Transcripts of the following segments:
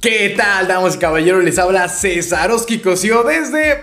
¿Qué tal, damas y caballeros? Les habla César Cosio desde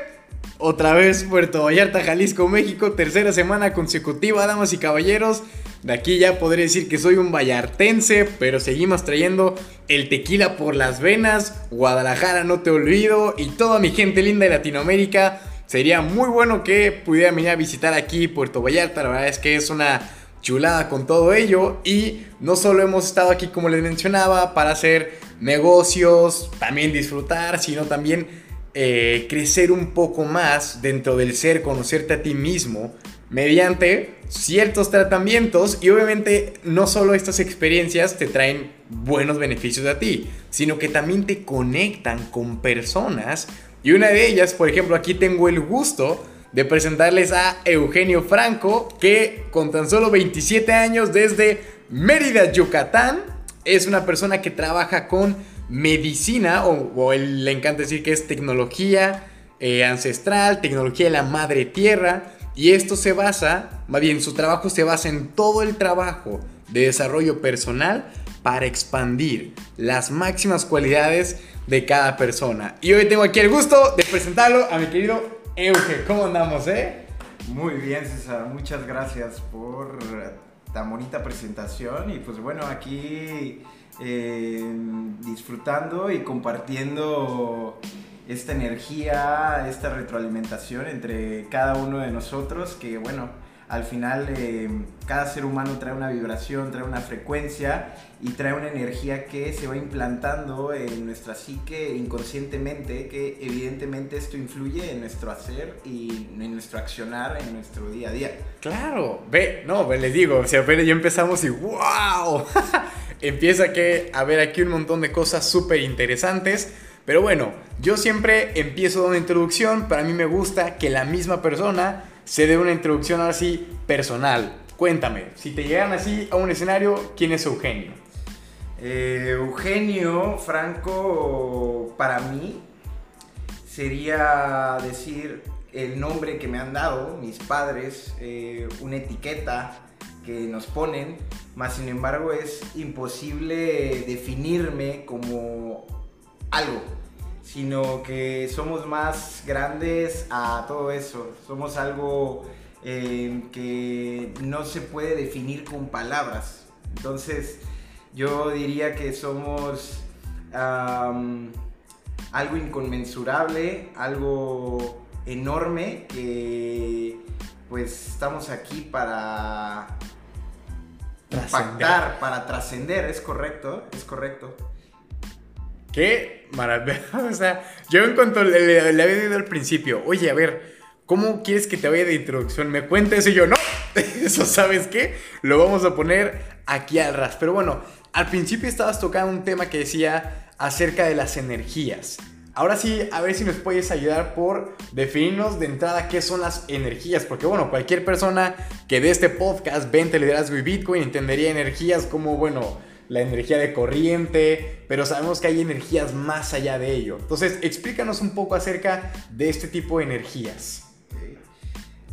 otra vez Puerto Vallarta, Jalisco, México. Tercera semana consecutiva, damas y caballeros. De aquí ya podré decir que soy un vallartense, pero seguimos trayendo el tequila por las venas. Guadalajara, no te olvido. Y toda mi gente linda de Latinoamérica. Sería muy bueno que pudieran venir a visitar aquí Puerto Vallarta. La verdad es que es una chulada con todo ello. Y no solo hemos estado aquí, como les mencionaba, para hacer negocios, también disfrutar, sino también eh, crecer un poco más dentro del ser, conocerte a ti mismo mediante ciertos tratamientos y obviamente no solo estas experiencias te traen buenos beneficios a ti, sino que también te conectan con personas y una de ellas, por ejemplo, aquí tengo el gusto de presentarles a Eugenio Franco, que con tan solo 27 años desde Mérida, Yucatán, es una persona que trabaja con medicina, o, él le encanta decir que es tecnología eh, ancestral, tecnología de la madre tierra, y esto se basa, más bien su trabajo se basa en todo el trabajo de desarrollo personal para expandir las máximas cualidades de cada persona. Y hoy tengo aquí el gusto de presentarlo a mi querido Euge. ¿Cómo andamos, eh? Muy bien, César. Muchas gracias por tan bonita presentación y pues bueno, aquí eh, disfrutando y compartiendo esta energía, esta retroalimentación entre cada uno de nosotros que bueno, al final eh, cada ser humano trae una vibración, trae una frecuencia y trae una energía que se va implantando en nuestra psique inconscientemente, que evidentemente esto influye en nuestro hacer y en nuestro accionar en nuestro día a día. Claro, ve, no, les digo, o sea, ya empezamos y wow, empieza que a ver aquí un montón de cosas súper interesantes. Pero bueno, yo siempre empiezo una introducción, para mí me gusta que la misma persona se dé una introducción ahora sí personal. Cuéntame, si te llegan así a un escenario, ¿quién es Eugenio? Eh, Eugenio Franco, para mí, sería decir el nombre que me han dado mis padres, eh, una etiqueta que nos ponen, más sin embargo es imposible definirme como algo sino que somos más grandes a todo eso. Somos algo eh, que no se puede definir con palabras. Entonces, yo diría que somos algo inconmensurable, algo enorme que pues estamos aquí para impactar, para trascender, es correcto, es correcto. Qué maravilla. O sea, yo en cuanto le, había dicho al principio, oye, a ver, ¿cómo quieres que te vaya de introducción? Me cuentes y yo, no, eso sabes qué, lo vamos a poner aquí al ras. Pero bueno, al principio estabas tocando un tema que decía acerca de las energías. Ahora sí, a ver si nos puedes ayudar por definirnos de entrada qué son las energías. Porque bueno, cualquier persona que de este podcast, Vente Liderazgo y Bitcoin, entendería energías como, bueno, la energía de corriente, pero sabemos que hay energías más allá de ello. Entonces, explícanos un poco acerca de este tipo de energías.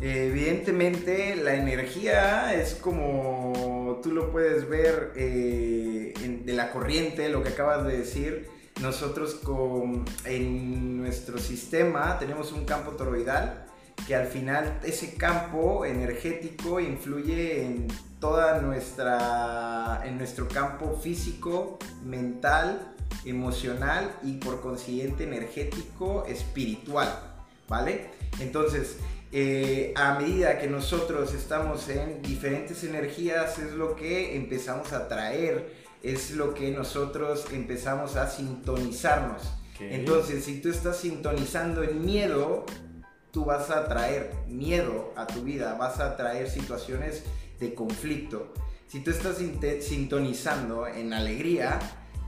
Evidentemente, la energía es como tú lo puedes ver eh, de la corriente, lo que acabas de decir. Nosotros con, en nuestro sistema tenemos un campo toroidal que al final ese campo energético influye en toda nuestra en nuestro campo físico, mental, emocional y por consiguiente energético, espiritual, ¿vale? Entonces, eh, a medida que nosotros estamos en diferentes energías es lo que empezamos a traer, es lo que nosotros empezamos a sintonizarnos. Entonces, si tú estás sintonizando en miedo, tú vas a traer miedo a tu vida, vas a traer situaciones de conflicto. Si tú estás sintonizando en alegría,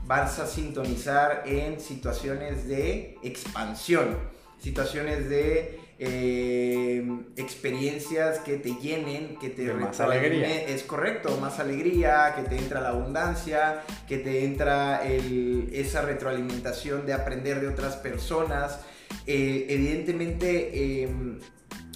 vas a sintonizar en situaciones de expansión, situaciones de eh, experiencias que te llenen, que te... más alegría. Es correcto, más alegría, que te entra la abundancia, que te entra esa retroalimentación de aprender de otras personas eh, evidentemente em,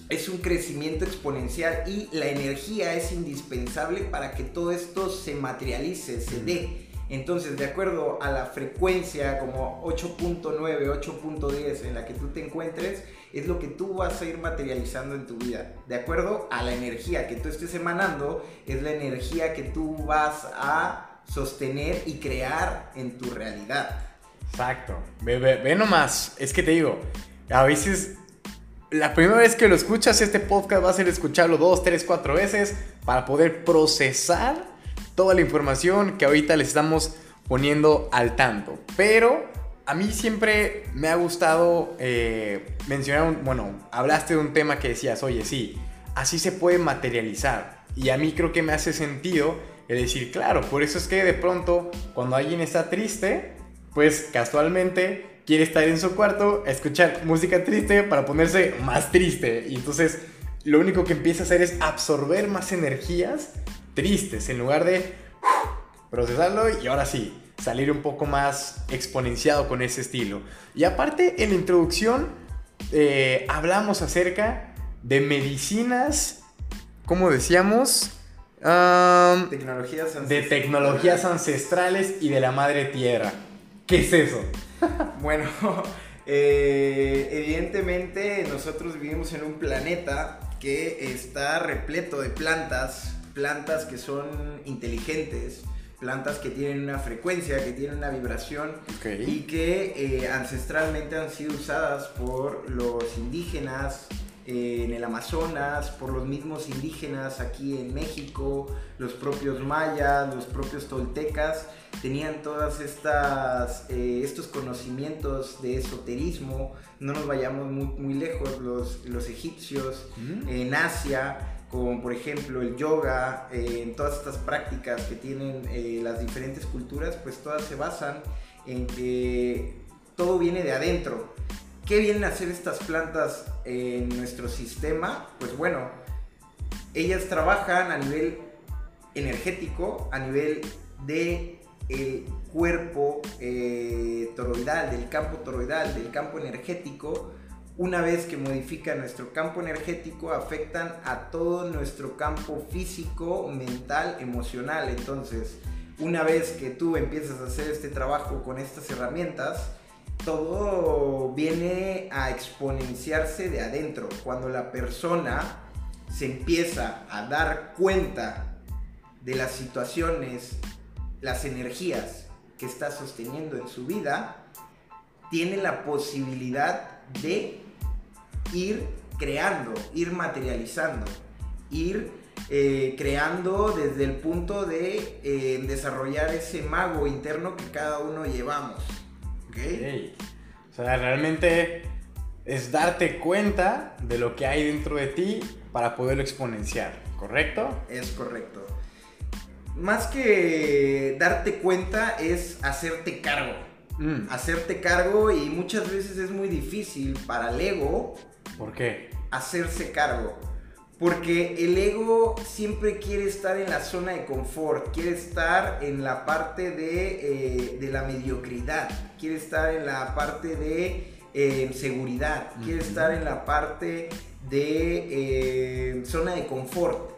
es un crecimiento exponencial y la energía es indispensable para que todo esto se materialice, se dé. Entonces, de acuerdo a la frecuencia como 8.9, 8.10 en la que tú te encuentres, es lo que tú vas a ir materializando en tu vida. De acuerdo a la energía que tú estés emanando, es la energía que tú vas a sostener y crear en tu realidad. Exacto. Ve, ve, nomás. Es que te digo, a veces la primera vez que lo escuchas, este podcast va a ser escucharlo dos, tres, cuatro veces para poder procesar toda la información que ahorita le estamos poniendo al tanto. Pero a mí siempre me ha gustado eh, mencionar, bueno, hablaste de un tema que decías, oye, sí, así se puede materializar. Y a mí creo que me hace sentido el decir, claro, por eso es que de pronto cuando alguien está triste, pues casualmente quiere estar en su cuarto a escuchar música triste para ponerse más triste. Y entonces lo único que empieza a hacer es absorber más energías tristes en lugar de procesarlo y ahora sí, salir un poco más exponenciado con ese estilo. Y aparte, en la introducción eh, hablamos acerca de medicinas, como decíamos, tecnologías de tecnologías ancestrales y de la madre tierra. ¿Qué es eso? bueno, eh, evidentemente nosotros vivimos en un planeta que está repleto de plantas, plantas que son inteligentes, plantas que tienen una frecuencia, que tienen una vibración y que eh, ancestralmente han sido usadas por los indígenas en el Amazonas, por los mismos indígenas aquí en México, los propios mayas, los propios toltecas, tenían todas estas eh, estos conocimientos de esoterismo. No nos vayamos muy, muy lejos, los, los egipcios mm. en Asia como por ejemplo el yoga, eh, en todas estas prácticas que tienen eh, las diferentes culturas, pues todas se basan en que todo viene de adentro. ¿Qué vienen a hacer estas plantas en nuestro sistema? Pues bueno, ellas trabajan a nivel energético, a nivel de el cuerpo eh, toroidal, del campo toroidal, del campo energético, una vez que modifican nuestro campo energético, afectan a todo nuestro campo físico, mental, emocional. Entonces, una vez que tú empiezas a hacer este trabajo con estas herramientas, todo viene a exponenciarse de adentro. Cuando la persona se empieza a dar cuenta de las situaciones, las energías que está sosteniendo en su vida, tiene la posibilidad de ir creando, ir materializando, ir eh, creando desde el punto de eh, desarrollar ese mago interno que cada uno llevamos. ¿Okay? O sea, realmente es darte cuenta de lo que hay dentro de ti para poderlo exponenciar, ¿correcto? Es correcto. Más que darte cuenta es hacerte cargo. Mm. Hacerte cargo y muchas veces es muy difícil para el ego ¿Por qué? Hacerse cargo. Porque el ego siempre quiere estar en la zona de confort, quiere estar en la parte de, eh, la mediocridad, quiere estar en la parte de eh, seguridad, quiere estar en la parte de eh, zona de confort.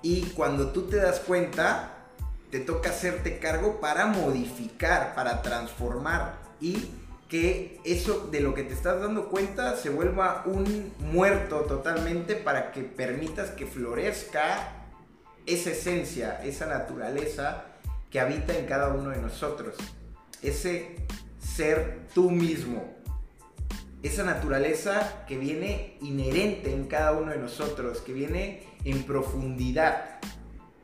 Y cuando tú te das cuenta, te toca hacerte cargo para modificar, para transformar y que eso de lo que te estás dando cuenta se vuelva un muerto totalmente para que permitas que florezca esa esencia, esa naturaleza que habita en cada uno de nosotros. Ese ser tú mismo. Esa naturaleza que viene inherente en cada uno de nosotros, que viene en profundidad.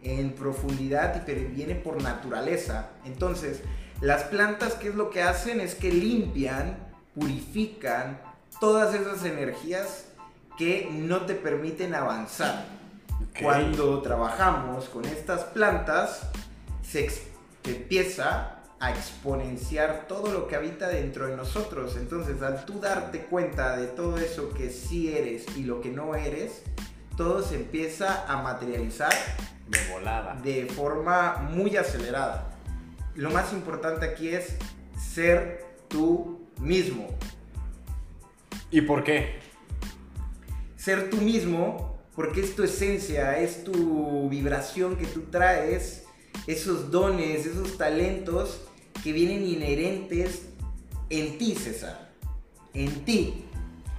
En profundidad y viene por naturaleza. Entonces, las plantas, ¿qué es lo que hacen? Es que limpian, purifican todas esas energías que no te permiten avanzar. Cuando trabajamos con estas plantas, se, empieza a exponenciar todo lo que habita dentro de nosotros. Entonces, al tú darte cuenta de todo eso que sí eres y lo que no eres, todo se empieza a materializar de volada. De forma muy acelerada lo más importante aquí es ser tú mismo. ¿Y por qué? Ser tú mismo porque es tu esencia, es tu vibración que tú traes esos dones, esos talentos que vienen inherentes en ti, César. En ti.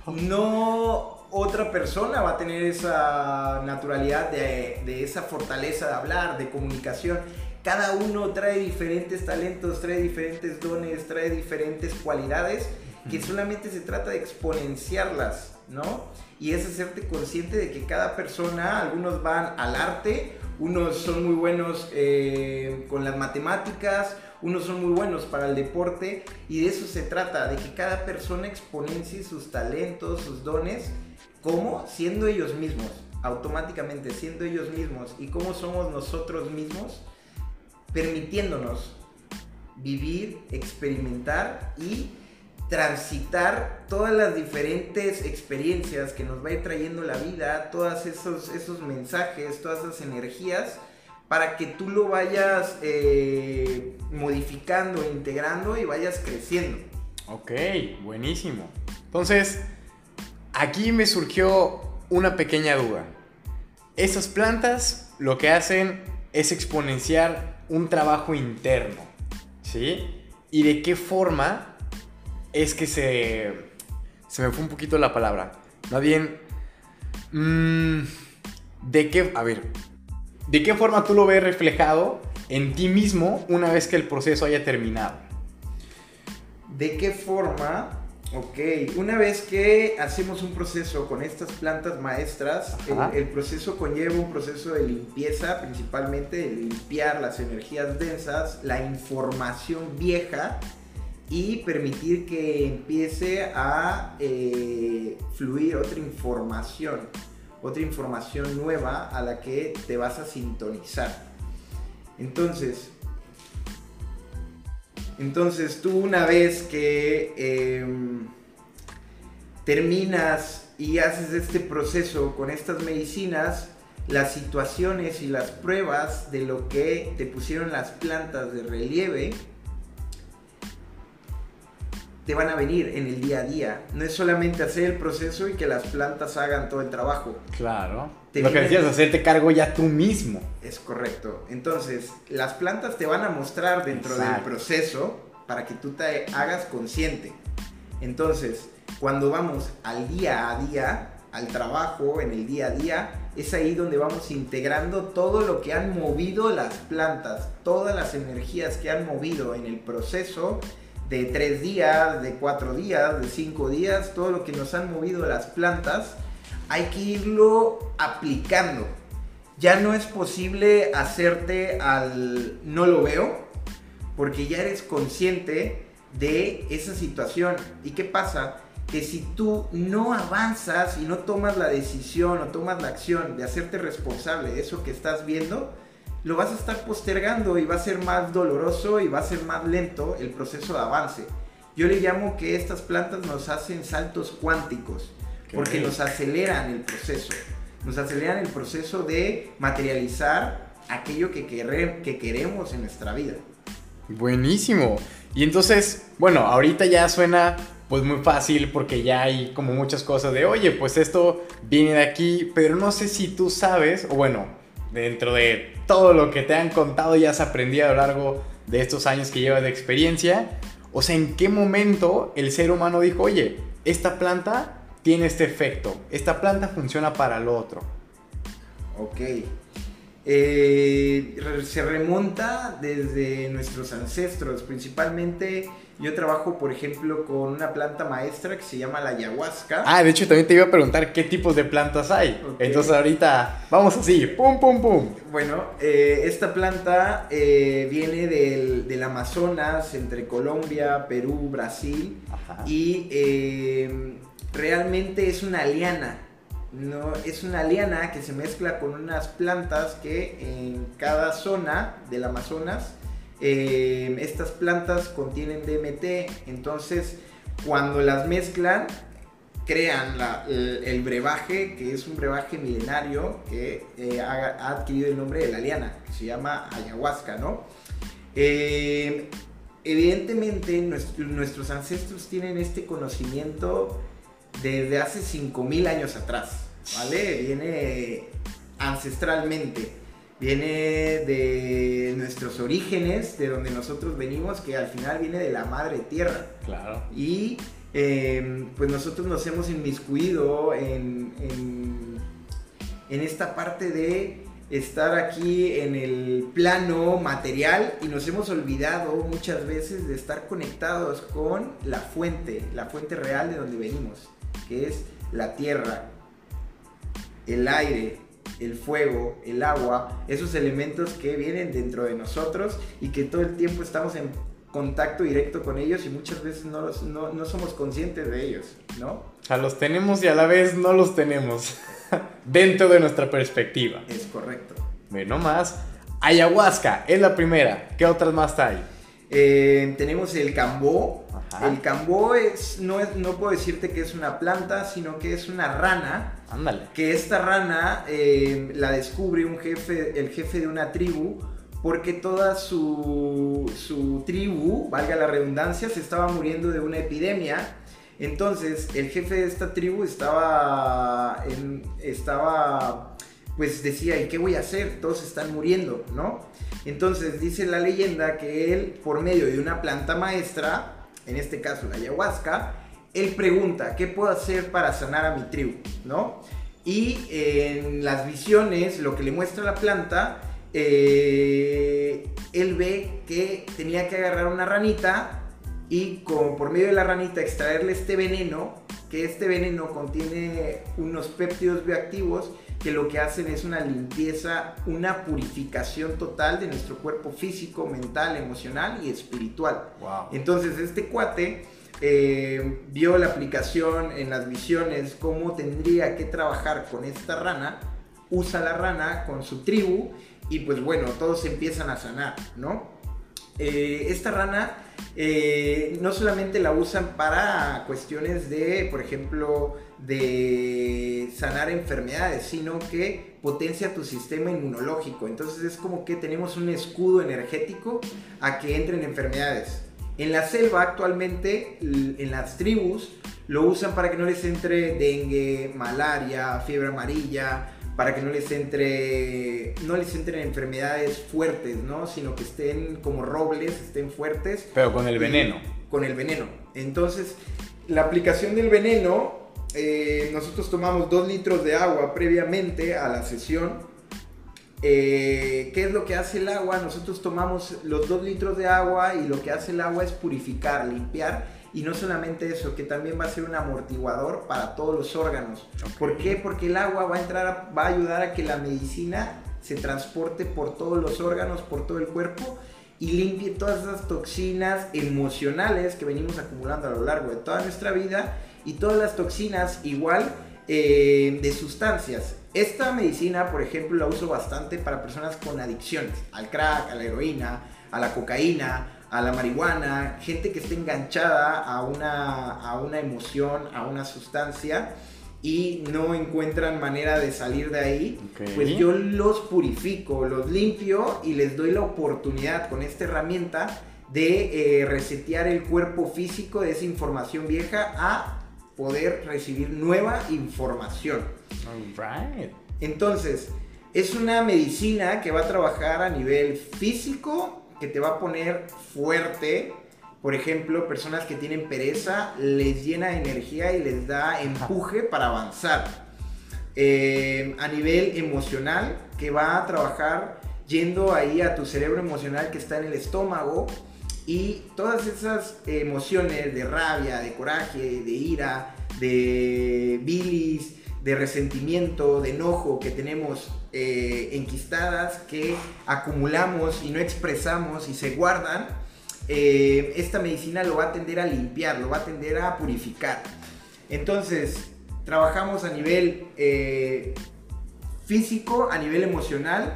No otra persona va a tener esa naturalidad de, de esa fortaleza de hablar, de comunicación. Cada uno trae diferentes talentos, trae diferentes dones, trae diferentes cualidades que solamente se trata de exponenciarlas, ¿no? Y es hacerte consciente de que cada persona, algunos van al arte, unos son muy buenos eh, con las matemáticas, unos son muy buenos para el deporte, y de eso se trata, de que cada persona exponencie sus talentos, sus dones, como siendo ellos mismos, automáticamente siendo ellos mismos, y cómo somos nosotros mismos, permitiéndonos vivir, experimentar y transitar todas las diferentes experiencias que nos va a ir trayendo la vida, todos esos, esos mensajes, todas esas energías, para que tú lo vayas eh, modificando, integrando y vayas creciendo. Ok, buenísimo. Entonces, aquí me surgió una pequeña duda. Esas plantas lo que hacen es exponenciar un trabajo interno, ¿sí? ¿Y de qué forma es que se. Se me fue un poquito la palabra. Más bien. Mmm, ¿De qué. A ver. ¿De qué forma tú lo ves reflejado en ti mismo una vez que el proceso haya terminado? ¿De qué forma? Ok, una vez que hacemos un proceso con estas plantas maestras, el, el, proceso conlleva un proceso de limpieza, principalmente de limpiar las energías densas, la información vieja y permitir que empiece a eh, fluir otra información, otra información nueva a la que te vas a sintonizar. Entonces, entonces tú una vez que em, terminas y haces este proceso con estas medicinas, las situaciones y las pruebas de lo que te pusieron las plantas de relieve, te van a venir en el día a día. No es solamente hacer el proceso y que las plantas hagan todo el trabajo. Claro. Lo que decías, hacerte cargo ya tú mismo. Es correcto. Entonces, las plantas te van a mostrar dentro del proceso para que tú te hagas consciente. Entonces, cuando vamos al día a día, al trabajo, en el día a día, es ahí donde vamos integrando todo lo que han movido las plantas, todas las energías que han movido en el proceso de tres días, de cuatro días, de cinco días, todo lo que nos han movido las plantas, hay que irlo aplicando. Ya no es posible hacerte al no lo veo, porque ya eres consciente de esa situación. ¿Y qué pasa? Que si tú no avanzas y no tomas la decisión o tomas la acción de hacerte responsable de eso que estás viendo, lo vas a estar postergando y va a ser más doloroso y va a ser más lento el proceso de avance. Yo le llamo que estas plantas nos hacen saltos cuánticos, porque nos aceleran el proceso, nos aceleran el proceso de materializar aquello que, que queremos en nuestra vida. Buenísimo. Y entonces, bueno, ahorita ya suena pues muy fácil porque ya hay como muchas cosas de, oye, pues esto viene de aquí, pero no sé si tú sabes, o bueno, dentro de todo lo que te han contado y has aprendido a lo largo de estos años que llevas de experiencia, o sea, ¿en qué momento el ser humano dijo, oye, esta planta tiene este efecto, esta planta funciona para lo otro? Ok. Eh, se remonta desde nuestros ancestros, principalmente yo trabajo, por ejemplo, con una planta maestra que se llama la ayahuasca. Ah, de hecho también te iba a preguntar qué tipos de plantas hay. Entonces ahorita vamos así, pum, pum, pum. Bueno, eh, esta planta eh, viene del, Amazonas, entre Colombia, Perú, Brasil. Y eh, realmente es una liana. No, es una liana que se mezcla con unas plantas que en cada zona del Amazonas eh, estas plantas contienen DMT, entonces cuando las mezclan crean el, brebaje, que es un brebaje milenario que eh, ha, adquirido el nombre de la liana, que se llama ayahuasca, ¿no? Eh, evidentemente nuestros ancestros tienen este conocimiento desde hace 5.000 años atrás, ¿vale? Viene ancestralmente. Viene de nuestros orígenes, de donde nosotros venimos, que al final viene de la madre tierra. Claro. Y eh, pues nosotros nos hemos inmiscuido en, en, en esta parte de estar aquí en el plano material y nos hemos olvidado muchas veces de estar conectados con la fuente, la fuente real de donde venimos, que es la tierra, el aire, el fuego, el agua, esos elementos que vienen dentro de nosotros y que todo el tiempo estamos en contacto directo con ellos y muchas veces no, los- no, no somos conscientes de ellos, ¿no? O sea, los tenemos y a la vez no los tenemos. Dentro de nuestra perspectiva. Es correcto. Ve nomás. Ayahuasca es la primera. ¿Qué otras más hay? Eh, tenemos el cambó. Ajá. El cambó es no, es, no puedo decirte que es una planta, sino que es una rana. Ándale. Que esta rana eh, la descubre un jefe, el jefe de una tribu, porque toda su, su tribu, valga la redundancia, se estaba muriendo de una epidemia. Entonces, el jefe de esta tribu estaba, en- estaba, pues decía, ¿y qué voy a hacer? Todos están muriendo, ¿no? Entonces, dice la leyenda que él, por medio de una planta maestra, en este caso la ayahuasca, él pregunta, ¿qué puedo hacer para sanar a mi tribu? ¿No? Y en las visiones, lo que le muestra la planta, eh, él ve que tenía que agarrar una ranita y con, por medio de la ranita extraerle este veneno, que este veneno contiene unos péptidos bioactivos que lo que hacen es una limpieza, una purificación total de nuestro cuerpo físico, mental, emocional y espiritual. Wow. Entonces este cuate eh, vio la aplicación en las visiones, cómo tendría que trabajar con esta rana, usa la rana con su tribu y pues bueno, todos empiezan a sanar, ¿no? Eh, esta rana eh, no solamente la usan para cuestiones de, por ejemplo, de sanar enfermedades, sino que potencia tu sistema inmunológico. Entonces es como que tenemos un escudo energético a que entren enfermedades. En la selva actualmente, en las tribus, lo usan para que no les entre dengue, malaria, fiebre amarilla, para que no les entre no les entren enfermedades fuertes, ¿no? Sino que estén como robles, estén fuertes Pero con el veneno. con el veneno. Entonces, la aplicación del veneno, eh, nosotros tomamos 2 litros de agua previamente a la sesión. Eh, ¿Qué es lo que hace el agua? Nosotros tomamos los 2 litros de agua y lo que hace el agua es purificar, limpiar. Y no solamente eso, que también va a ser un amortiguador para todos los órganos. ¿Por qué? Porque el agua va a, entrar a- va a ayudar a que la medicina se transporte por todos los órganos, por todo el cuerpo y limpie todas esas toxinas emocionales que venimos acumulando a lo largo de toda nuestra vida y todas las toxinas igual eh, de sustancias. Esta medicina, por ejemplo, la uso bastante para personas con adicciones, al crack, a la heroína, a la cocaína, a la marihuana, gente que está enganchada a una, a una emoción, a una sustancia y no encuentran manera de salir de ahí, pues yo los purifico, los limpio y les doy la oportunidad con esta herramienta de eh, resetear el cuerpo físico de esa información vieja a poder recibir nueva información. Entonces, es una medicina que va a trabajar a nivel físico, que te va a poner fuerte. Por ejemplo, personas que tienen pereza, les llena de energía y les da empuje para avanzar. Eh, a nivel emocional, que va a trabajar yendo ahí a tu cerebro emocional que está en el estómago y todas esas emociones de rabia, de coraje, de ira, de bilis, de resentimiento, de enojo que tenemos eh, enquistadas, que acumulamos y no expresamos y se guardan, eh, esta medicina lo va a tender a limpiar, lo va a tender a purificar. Entonces, trabajamos a nivel eh, físico, a nivel emocional,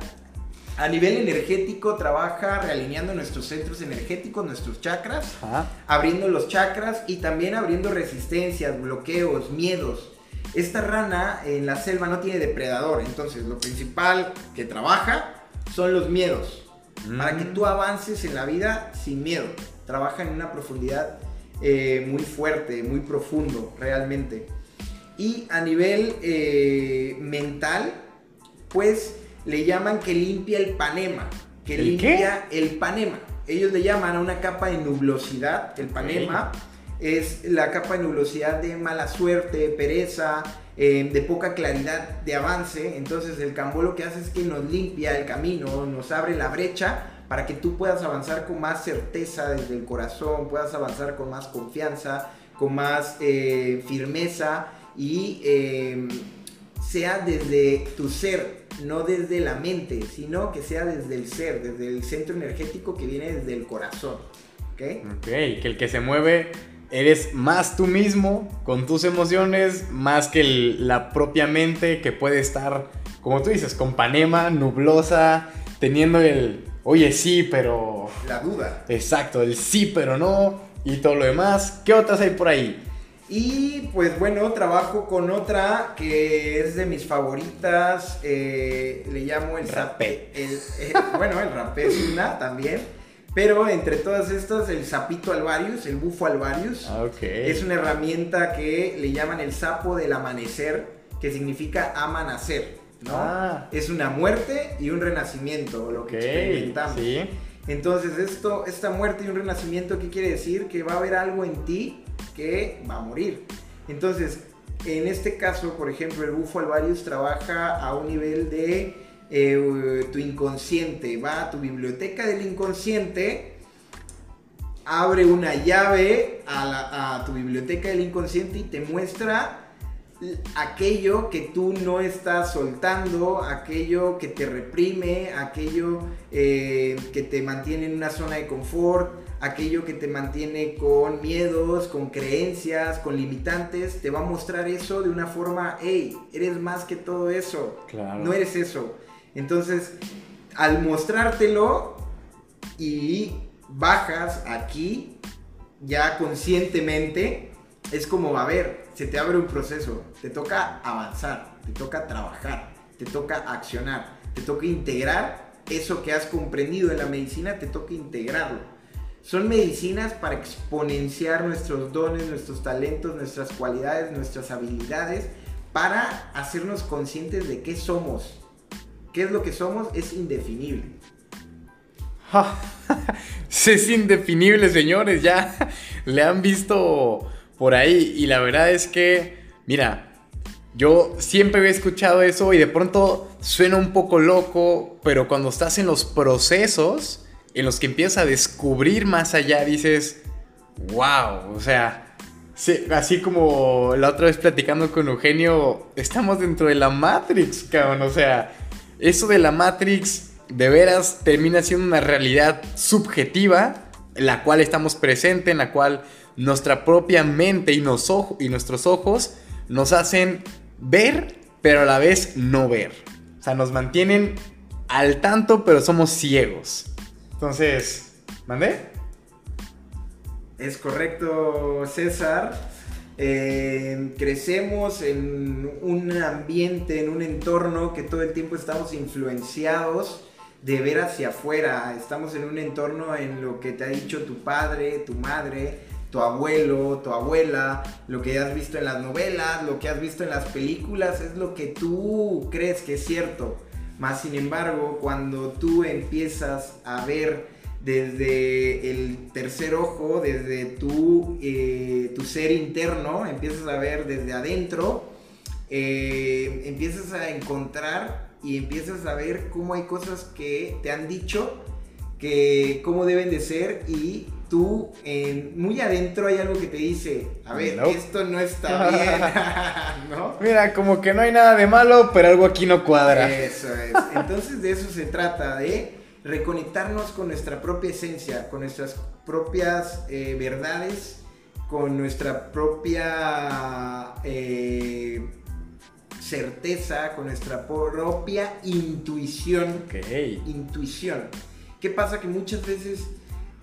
a nivel energético, trabaja realineando nuestros centros energéticos, nuestros chakras Ajá. abriendo los chakras y también abriendo resistencias, bloqueos, miedos. Esta rana en la selva no tiene depredador, entonces lo principal que trabaja son los miedos. Para que Mm. tú avances en la vida sin miedo. Trabaja en una profundidad eh, muy fuerte, muy profundo, realmente. Y a nivel eh, mental, pues le llaman que limpia el panema. Que ¿El limpia el panema. Ellos le llaman a una capa de nublosidad. El panema es la capa de nublosidad de mala suerte, pereza, eh, de poca claridad de avance. Entonces el cambó lo que hace es que nos limpia el camino, nos abre la brecha para que tú puedas avanzar con más certeza desde el corazón, puedas avanzar con más confianza, con más eh, firmeza y eh, sea desde tu ser, no desde la mente, sino que sea desde el ser, desde el centro energético que viene desde el corazón. Ok, que el que se mueve eres más tú mismo con tus emociones, más que el- la propia mente que puede estar, como tú dices, con panema, nublosa, teniendo el, oye, sí, pero... La duda. Exacto, el sí, pero no, y todo lo demás. ¿Qué otras hay por ahí? Y pues bueno, trabajo con otra que es de mis favoritas. eh, le llamo el Rapé. el- eh, bueno, el rapé es una también. Pero entre todas estas, el sapito alvarius, el bufo alvarius, Ah, Ok. es una herramienta que le llaman el sapo del amanecer, que significa amanecer, ¿no? Ah. Es una muerte y un renacimiento, lo que Ok, experimentamos. sí. Entonces, esto, esta muerte y un renacimiento, ¿qué quiere decir? Que va a haber algo en ti que va a morir. Entonces, en este caso, por ejemplo, el bufo alvarius trabaja a un nivel de eh, tu inconsciente. Va a tu biblioteca del inconsciente, abre una llave a, la- a tu biblioteca del inconsciente y te muestra aquello que tú no estás soltando, aquello que te reprime, aquello eh, que te mantiene en una zona de confort, aquello que te mantiene con miedos, con creencias, con limitantes, te va a mostrar eso de una forma, hey, eres más que todo eso, Claro. no eres eso. Entonces, al mostrártelo y bajas aquí, ya conscientemente, es como, a ver, se te abre un proceso, te toca avanzar, te toca trabajar, te toca accionar, te toca integrar eso que has comprendido en la medicina, te toca integrarlo. Son medicinas para exponenciar nuestros dones, nuestros talentos, nuestras cualidades, nuestras habilidades, para hacernos conscientes de qué somos. ¿Qué es lo que somos? Es indefinible. es indefinible, señores. Ya le han visto por ahí. Y la verdad es que, mira, yo siempre había escuchado eso y de pronto suena un poco loco, pero cuando estás en los procesos en los que empiezas a descubrir más allá, dices, wow, o sea, sí, así como la otra vez platicando con Eugenio, estamos dentro de la Matrix, cabrón, o sea, eso de la Matrix de veras termina siendo una realidad subjetiva, en la cual estamos presentes, en la cual nuestra propia mente y, nuestros ojos nos hacen ver, pero a la vez no ver. O sea, nos mantienen al tanto, pero somos ciegos. Entonces, ¿mandé? Es correcto, César. Eh, crecemos en un ambiente, en un entorno que todo el tiempo estamos influenciados de ver hacia afuera. Estamos en un entorno en lo que te ha dicho tu padre, tu madre, tu abuelo, tu abuela, lo que has visto en las novelas, lo que has visto en las películas, es lo que tú crees que es cierto. Más sin embargo, cuando tú empiezas a ver desde el tercer ojo, desde tu, eh, tu ser interno, empiezas a ver desde adentro, eh, empiezas a encontrar y empiezas a ver cómo hay cosas que te han dicho, que cómo deben de ser y tú muy adentro hay algo que te dice, a ver, No. esto no está bien, ¿no? Mira, como que no hay nada de malo, pero algo aquí no cuadra. Eso es. Entonces de eso se trata, de reconectarnos con nuestra propia esencia, con nuestras propias eh, verdades, con nuestra propia eh, certeza, con nuestra propia intuición. Ok. Intuición. ¿Qué pasa? Que muchas veces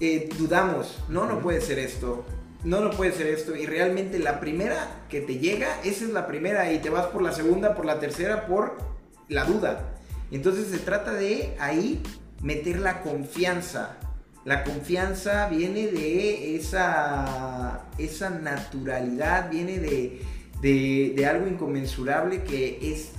eh, dudamos, no, no puede ser esto, no, no puede ser esto, y realmente la primera que te llega, esa es la primera, y te vas por la segunda, por la tercera, por la duda. Entonces se trata de ahí meter la confianza. La confianza viene de esa, esa naturalidad, viene de, de- de algo inconmensurable que es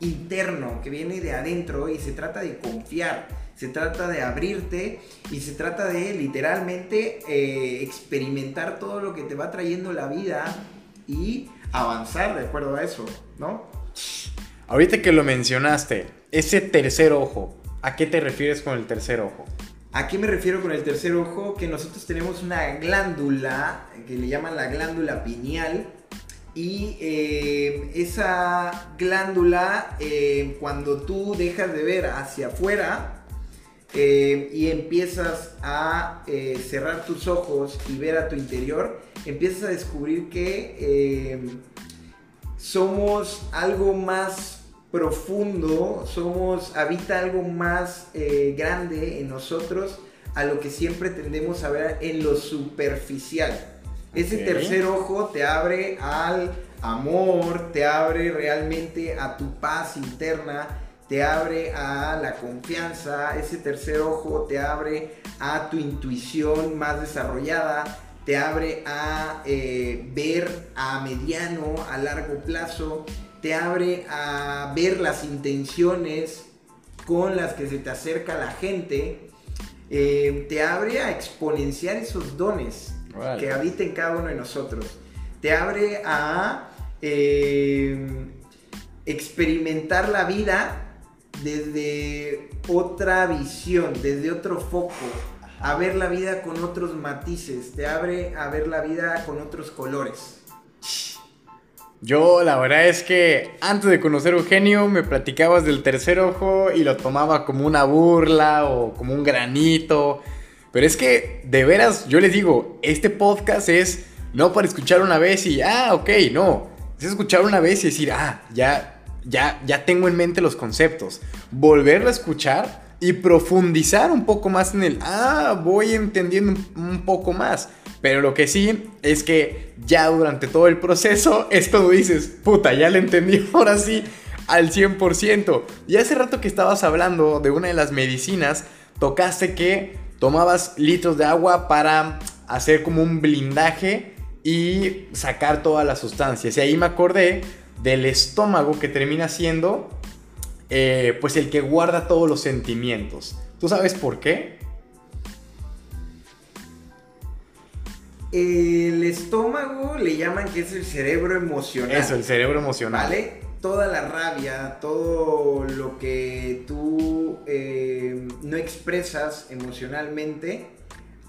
interno, que viene de adentro y se trata de confiar, se trata de abrirte y se trata de literalmente eh, experimentar todo lo que te va trayendo la vida y avanzar de acuerdo a eso, ¿no? Ahorita que lo mencionaste, ese tercer ojo, ¿a qué te refieres con el tercer ojo? ¿A qué me refiero con el tercer ojo? Que nosotros tenemos una glándula que le llaman la glándula pineal y eh, esa glándula eh, cuando tú dejas de ver hacia afuera eh, y empiezas a cerrar tus ojos y ver a tu interior, empiezas a descubrir que somos algo más profundo, somos, habita algo más eh, grande en nosotros a lo que siempre tendemos a ver en lo superficial. Ese tercer ojo te abre al amor, te abre realmente a tu paz interna, te abre a la confianza, ese tercer ojo te abre a tu intuición más desarrollada, te abre a eh, ver a mediano, a largo plazo, te abre a ver las intenciones con las que se te acerca la gente, eh, te abre a exponenciar esos dones que habiten cada uno de nosotros, te abre a eh, experimentar la vida desde otra visión, desde otro foco, a ver la vida con otros matices, te abre a ver la vida con otros colores. Yo la verdad es que antes de conocer a Eugenio me platicabas del tercer ojo y lo tomaba como una burla o como un granito. Pero es que, de veras, yo les digo, este podcast es no para escuchar una vez y, ah, ok, no. Es escuchar una vez y decir, ah, ya, ya, ya tengo en mente los conceptos. Volverlo a escuchar y profundizar un poco más en el, ah, voy entendiendo un poco más. Pero lo que sí es que ya durante todo el proceso es cuando dices, puta, ya le entendí ahora sí al 100%. Y hace rato que estabas hablando de una de las medicinas, tocaste que tomabas litros de agua para hacer como un blindaje y sacar todas las sustancias. Y ahí me acordé del estómago que termina siendo eh, pues el que guarda todos los sentimientos. ¿Tú sabes por qué? El estómago le llaman que es el cerebro emocional. Eso, el cerebro emocional. ¿Vale? Toda la rabia, todo lo que tú eh, no expresas emocionalmente,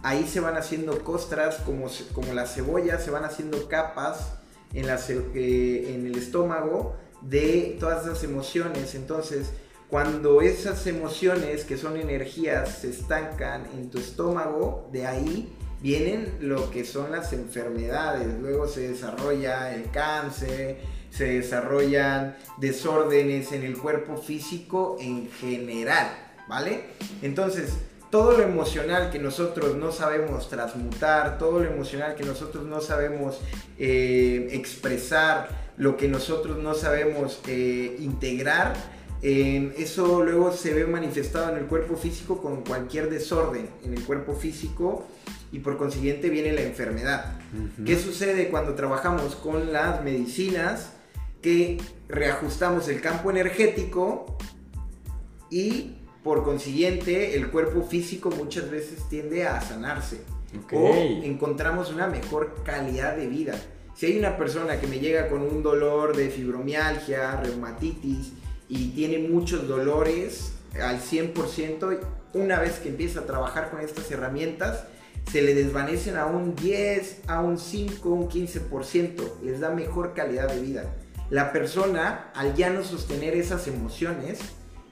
ahí se van haciendo costras como, como la cebolla, se van haciendo capas en, eh, en el estómago de todas esas emociones. Entonces, cuando esas emociones que son energías se estancan en tu estómago, de ahí vienen lo que son las enfermedades, luego se desarrolla el cáncer, se desarrollan desórdenes en el cuerpo físico en general, ¿vale? Entonces, todo lo emocional que nosotros no sabemos transmutar, todo lo emocional que nosotros no sabemos eh, expresar, lo que nosotros no sabemos eh, integrar, eso luego se ve manifestado en el cuerpo físico con cualquier desorden en el cuerpo físico y por consiguiente viene la enfermedad. ¿Qué sucede cuando trabajamos con las medicinas? Que reajustamos el campo energético y por consiguiente el cuerpo físico muchas veces tiende a sanarse o encontramos una mejor calidad de vida. Si hay una persona que me llega con un dolor de fibromialgia, reumatitis y tiene muchos dolores al 100%, una vez que empieza a trabajar con estas herramientas, se le desvanecen a un 10, a un 5, un 15%, les da mejor calidad de vida. La persona, al ya no sostener esas emociones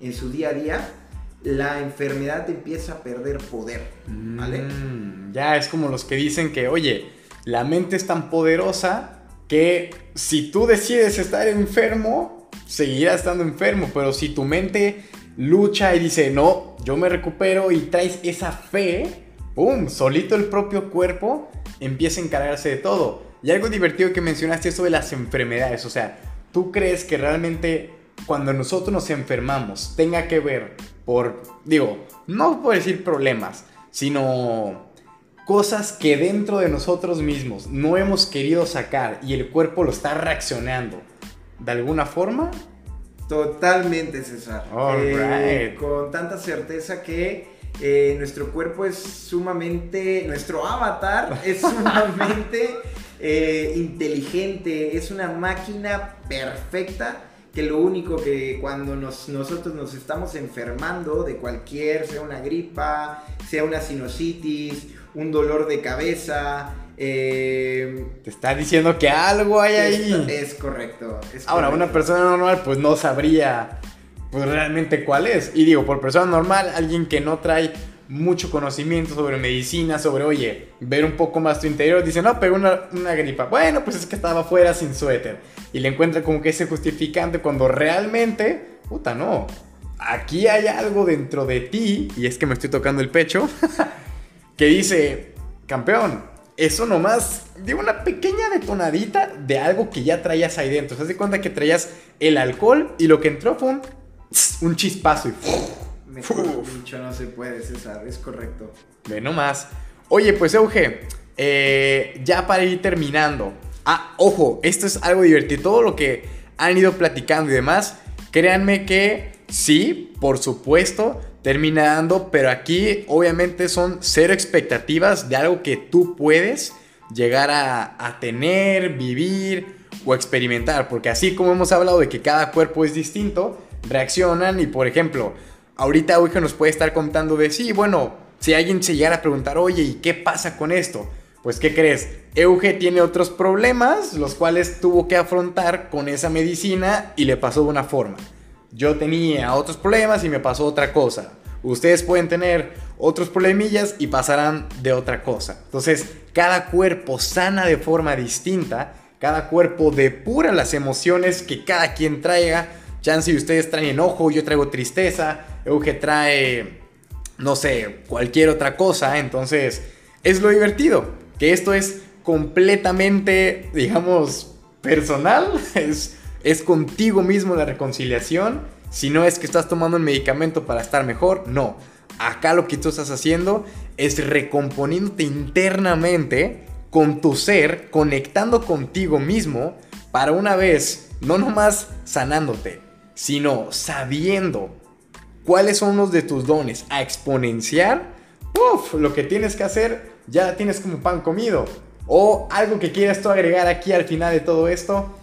en su día a día, la enfermedad empieza a perder poder, ¿vale? Mm, ya es como los que dicen que, oye, la mente es tan poderosa que si tú decides estar enfermo, seguirás estando enfermo, pero si tu mente lucha y dice, no, yo me recupero y traes esa fe, ¡pum! Solito el propio cuerpo empieza a encargarse de todo. Y algo divertido que mencionaste eso de las enfermedades, o sea, ¿tú crees que realmente cuando nosotros nos enfermamos tenga que ver por, digo, no por decir problemas, sino cosas que dentro de nosotros mismos no hemos querido sacar y el cuerpo lo está reaccionando de alguna forma? Totalmente, César. All Eh, right. Con tanta certeza que eh, nuestro cuerpo es sumamente, nuestro avatar es sumamente eh, inteligente, es una máquina perfecta que lo único que cuando nos- nosotros nos estamos enfermando de cualquier, sea una gripa, sea una sinusitis, un dolor de cabeza, eh, Te está diciendo que algo hay ahí. es, es correcto. es Ahora, correcto. una persona normal pues no sabría pues realmente cuál es. Y digo, por persona normal, alguien que no trae mucho conocimiento sobre medicina, sobre, oye, ver un poco más tu interior, dice, no, pegó una, una gripa. Bueno, pues es que estaba afuera sin suéter. Y le encuentra como que ese justificante cuando realmente, puta, no. Aquí hay algo dentro de ti, y es que me estoy tocando el pecho, que dice, campeón, eso nomás dio una pequeña detonadita de algo que ya traías ahí dentro. ¿Se das cuenta que traías el alcohol y lo que entró fue un, un chispazo y Mejor dicho no se puede, César, es correcto. Ve nomás. Oye, pues Euge, eh, ya para ir terminando. Ah, ojo, esto es algo divertido. Todo lo que han ido platicando y demás, créanme que sí, por supuesto, termina dando, pero aquí obviamente son cero expectativas de algo que tú puedes llegar a, a tener, vivir o experimentar. Porque así como hemos hablado de que cada cuerpo es distinto, reaccionan y por ejemplo, ahorita Euge nos puede estar contando de sí, bueno, si alguien se llegara a preguntar, oye, ¿y qué pasa con esto? Pues, ¿qué crees? Euge tiene otros problemas, los cuales tuvo que afrontar con esa medicina y le pasó de una forma. Yo tenía otros problemas y me pasó otra cosa. Ustedes pueden tener otros problemillas y pasarán de otra cosa. Entonces, cada cuerpo sana de forma distinta, cada cuerpo depura las emociones que cada quien traiga. Chance y ustedes traen enojo, yo traigo tristeza, Euge trae, no sé, cualquier otra cosa. Entonces, es lo divertido, que esto es completamente, digamos, personal. Es, es contigo mismo la reconciliación. Si no es que estás tomando un medicamento para estar mejor, no. Acá lo que tú estás haciendo es recomponiéndote internamente con tu ser, conectando contigo mismo para una vez, no nomás sanándote, sino sabiendo cuáles son unos de tus dones a exponenciar. Uf, lo que tienes que hacer ya tienes como pan comido. O algo que quieras tú agregar aquí al final de todo esto.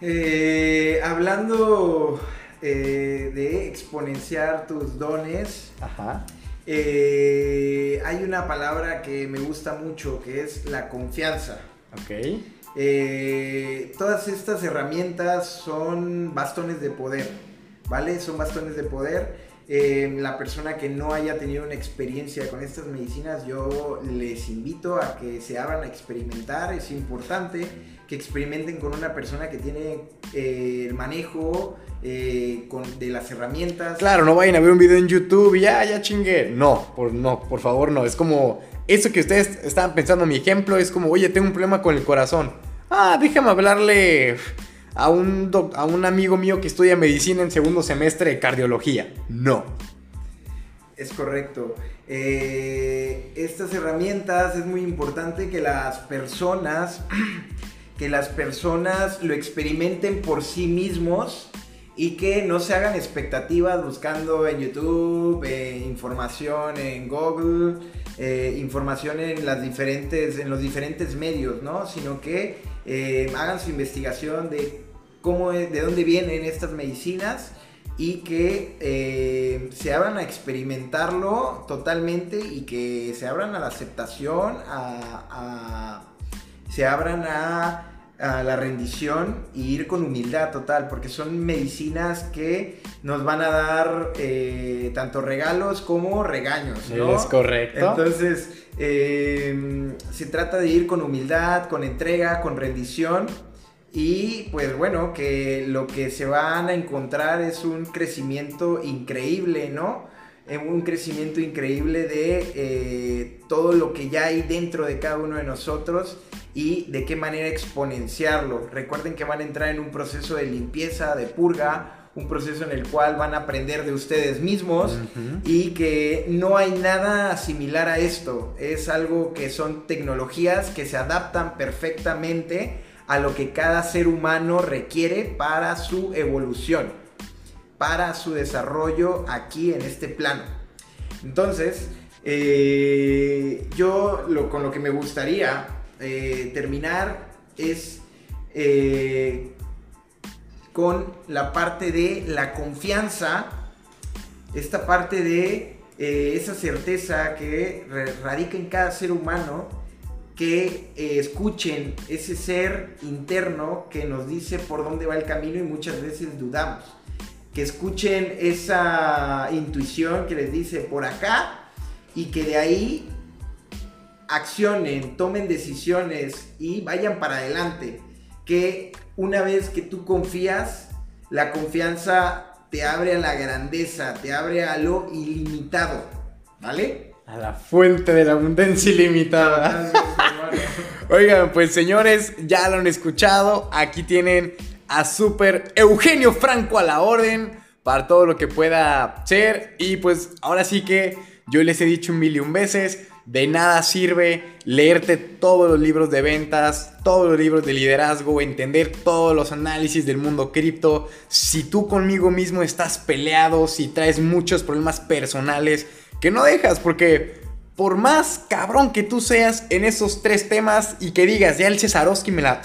Eh, hablando eh, de exponenciar tus dones, Ajá. eh, hay una palabra que me gusta mucho que es la confianza. Ok. Todas estas herramientas son bastones de poder, ¿vale? Son bastones de poder. Eh, la persona que no haya tenido una experiencia con estas medicinas, yo les invito a que se abran a experimentar. Es importante que experimenten con una persona que tiene eh, el manejo eh, con- de las herramientas. Claro, no vayan a ver un video en YouTube y ya, ya chingué. No, por, no, por favor, no. Es como eso que ustedes estaban pensando, mi ejemplo, es como, oye, tengo un problema con el corazón. Ah, déjame hablarle a un, a un amigo mío que estudia medicina en segundo semestre de cardiología. No. Es correcto. Eh, estas herramientas es muy importante que las personas, que las personas lo experimenten por sí mismos y que no se hagan expectativas buscando en YouTube, información en Google, eh, información en las diferentes, en los diferentes medios, ¿no? Sino que eh, hagan su investigación de cómo, es- de dónde vienen estas medicinas y que eh, se abran a experimentarlo totalmente y que se abran a la aceptación, a, a- se abran a, a la rendición y ir con humildad total, porque son medicinas que nos van a dar eh, tanto regalos como regaños, ¿no? Es correcto. Entonces, eh, se trata de ir con humildad, con entrega, con rendición. Y pues bueno, que lo que se van a encontrar es un crecimiento increíble, ¿no? Eh, Un crecimiento increíble de eh, todo lo que ya hay dentro de cada uno de nosotros y de qué manera exponenciarlo. Recuerden que van a entrar en un proceso de limpieza, de purga, un proceso en el cual van a aprender de ustedes mismos y que no hay nada similar a esto. Es algo que son tecnologías que se adaptan perfectamente a lo que cada ser humano requiere para su evolución, para su desarrollo aquí en este plano. Entonces, eh, yo con lo que me gustaría eh, terminar es eh, con la parte de la confianza, esta parte de esa certeza que radica en cada ser humano que escuchen ese ser interno que nos dice por dónde va el camino y muchas veces dudamos. Que escuchen esa intuición que les dice por acá y que de ahí accionen, tomen decisiones y vayan para adelante. Que una vez que tú confías, la confianza te abre a la grandeza, te abre a lo ilimitado. ¿Vale? A la fuente de la abundancia ilimitada. Oigan, pues señores, ya lo han escuchado. Aquí tienen a Super Eugenio Franco a la orden para todo lo que pueda ser. Y pues ahora sí que yo les he dicho un millón veces, de nada sirve leerte todos los libros de ventas, todos los libros de liderazgo, entender todos los análisis del mundo cripto. Si tú conmigo mismo estás peleado, si traes muchos problemas personales que no dejas, porque por más cabrón que tú seas en esos tres temas y que digas, ya el Cesarowski me la...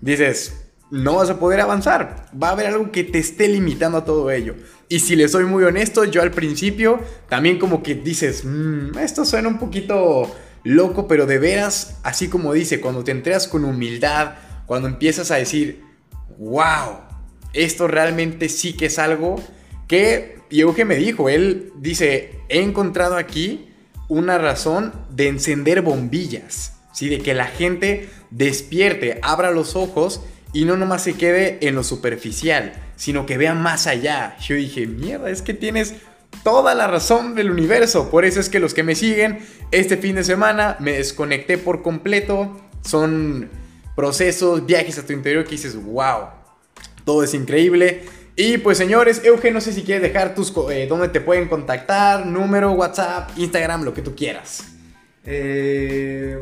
Dices, no vas a poder avanzar. Va a haber algo que te esté limitando a todo ello. Y si le soy muy honesto, yo al principio también como que dices, mm, esto suena un poquito loco, pero de veras, así como dice, cuando te entregas con humildad, cuando empiezas a decir, wow, esto realmente sí que es algo que que me dijo, él dice, he encontrado aquí una razón de encender bombillas, ¿sí? de que la gente despierte, abra los ojos y no nomás se quede en lo superficial, sino que vea más allá. Yo dije, mierda, es que tienes toda la razón del universo. Por eso es que los que me siguen este fin de semana me desconecté por completo. Son procesos, viajes a tu interior que dices, wow, todo es increíble. Y pues señores, Eugen, no sé si quieres dejar tus eh, dónde te pueden contactar, número, WhatsApp, Instagram, lo que tú quieras. Eh,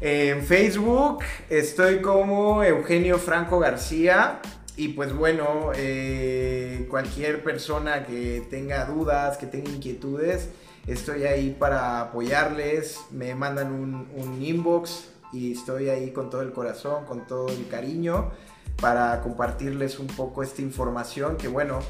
en Facebook estoy como Eugenio Franco García. Y pues bueno, eh, cualquier persona que tenga dudas, que tenga inquietudes, estoy ahí para apoyarles. Me mandan un, un inbox y estoy ahí con todo el corazón, con todo el cariño para compartirles un poco esta información que bueno,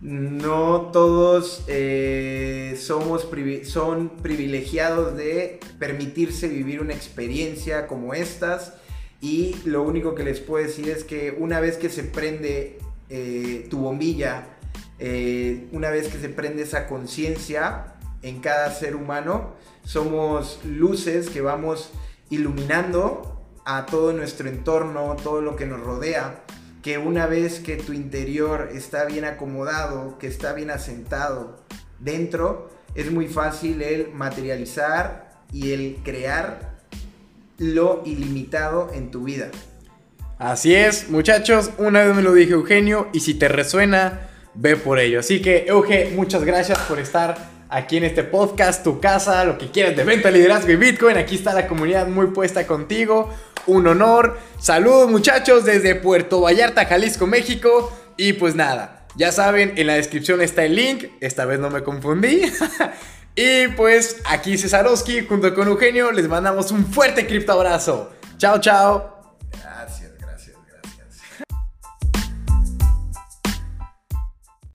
no todos eh, somos son privilegiados de permitirse vivir una experiencia como estas. Y lo único que les puedo decir es que una vez que se prende eh, tu bombilla, eh, una vez que se prende esa conciencia en cada ser humano, somos luces que vamos iluminando a todo nuestro entorno, todo lo que nos rodea, que una vez que tu interior está bien acomodado, que está bien asentado dentro, es muy fácil el materializar y el crear lo ilimitado en tu vida. Así es, muchachos, una vez me lo dije Eugenio y si te resuena, ve por ello. Así que Euge, muchas gracias por estar aquí en este podcast, tu casa, lo que quieras de venta, liderazgo y Bitcoin. Aquí está la comunidad muy puesta contigo un honor. Saludos muchachos desde Puerto Vallarta, Jalisco, México. Y pues nada, ya saben, en la descripción está el link. Esta vez no me confundí. y pues aquí Cesarowski junto con Eugenio les mandamos un fuerte cripto abrazo. Chao, chao.